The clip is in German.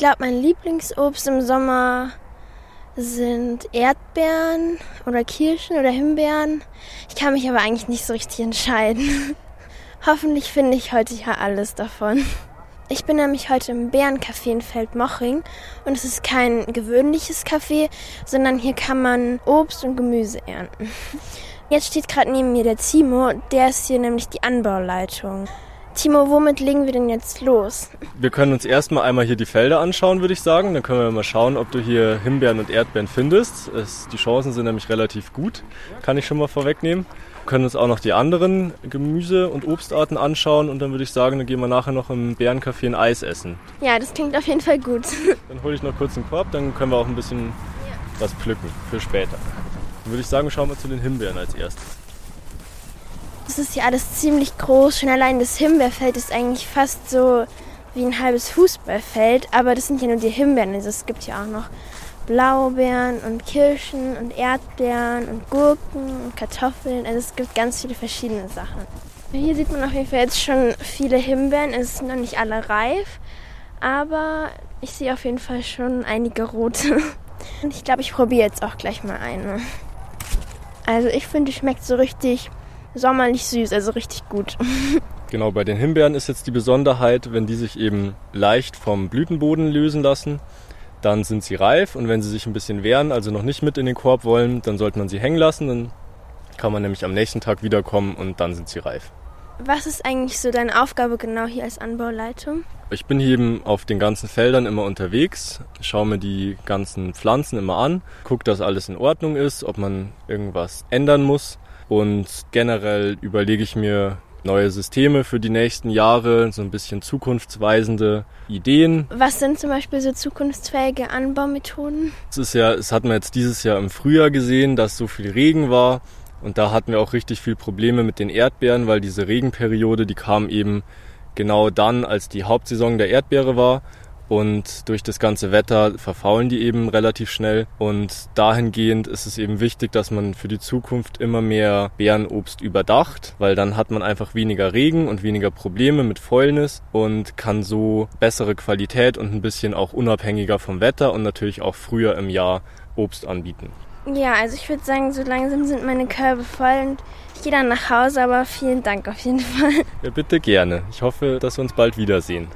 glaube, mein Lieblingsobst im Sommer sind Erdbeeren oder Kirschen oder Himbeeren. Ich kann mich aber eigentlich nicht so richtig entscheiden. Hoffentlich finde ich heute ja alles davon. Ich bin nämlich heute im Bärencafé in Feldmoching und es ist kein gewöhnliches Café, sondern hier kann man Obst und Gemüse ernten. Jetzt steht gerade neben mir der Timo, der ist hier nämlich die Anbauleitung. Timo, womit legen wir denn jetzt los? Wir können uns erstmal einmal hier die Felder anschauen, würde ich sagen. Dann können wir mal schauen, ob du hier Himbeeren und Erdbeeren findest. Es, die Chancen sind nämlich relativ gut, kann ich schon mal vorwegnehmen. Wir können uns auch noch die anderen Gemüse- und Obstarten anschauen und dann würde ich sagen, dann gehen wir nachher noch im Bärencafé ein Eis essen. Ja, das klingt auf jeden Fall gut. Dann hole ich noch kurz einen Korb, dann können wir auch ein bisschen was pflücken für später. Dann würde ich sagen, schauen wir zu den Himbeeren als erstes. Das ist ja alles ziemlich groß. Schon allein das Himbeerfeld ist eigentlich fast so wie ein halbes Fußballfeld. Aber das sind ja nur die Himbeeren. Also es gibt ja auch noch Blaubeeren und Kirschen und Erdbeeren und Gurken und Kartoffeln. Also es gibt ganz viele verschiedene Sachen. Hier sieht man auf jeden Fall jetzt schon viele Himbeeren. Es sind noch nicht alle reif, aber ich sehe auf jeden Fall schon einige rote. Und ich glaube, ich probiere jetzt auch gleich mal eine. Also ich finde, die schmeckt so richtig sommerlich süß, also richtig gut. Genau, bei den Himbeeren ist jetzt die Besonderheit, wenn die sich eben leicht vom Blütenboden lösen lassen, dann sind sie reif und wenn sie sich ein bisschen wehren, also noch nicht mit in den Korb wollen, dann sollte man sie hängen lassen, dann kann man nämlich am nächsten Tag wiederkommen und dann sind sie reif. Was ist eigentlich so deine Aufgabe genau hier als Anbauleitung? Ich bin hier eben auf den ganzen Feldern immer unterwegs, schaue mir die ganzen Pflanzen immer an, gucke, dass alles in Ordnung ist, ob man irgendwas ändern muss und generell überlege ich mir neue Systeme für die nächsten Jahre, so ein bisschen zukunftsweisende Ideen. Was sind zum Beispiel so zukunftsfähige Anbaumethoden? Es ist ja, es hatten wir jetzt dieses Jahr im Frühjahr gesehen, dass so viel Regen war und da hatten wir auch richtig viel Probleme mit den Erdbeeren, weil diese Regenperiode, die kam eben genau dann, als die Hauptsaison der Erdbeere war und durch das ganze Wetter verfaulen die eben relativ schnell und dahingehend ist es eben wichtig, dass man für die Zukunft immer mehr Beerenobst überdacht, weil dann hat man einfach weniger Regen und weniger Probleme mit Fäulnis und kann so bessere Qualität und ein bisschen auch unabhängiger vom Wetter und natürlich auch früher im Jahr Obst anbieten. Ja, also ich würde sagen, so langsam sind meine Körbe voll und ich gehe dann nach Hause, aber vielen Dank auf jeden Fall. Ja, bitte gerne. Ich hoffe, dass wir uns bald wiedersehen.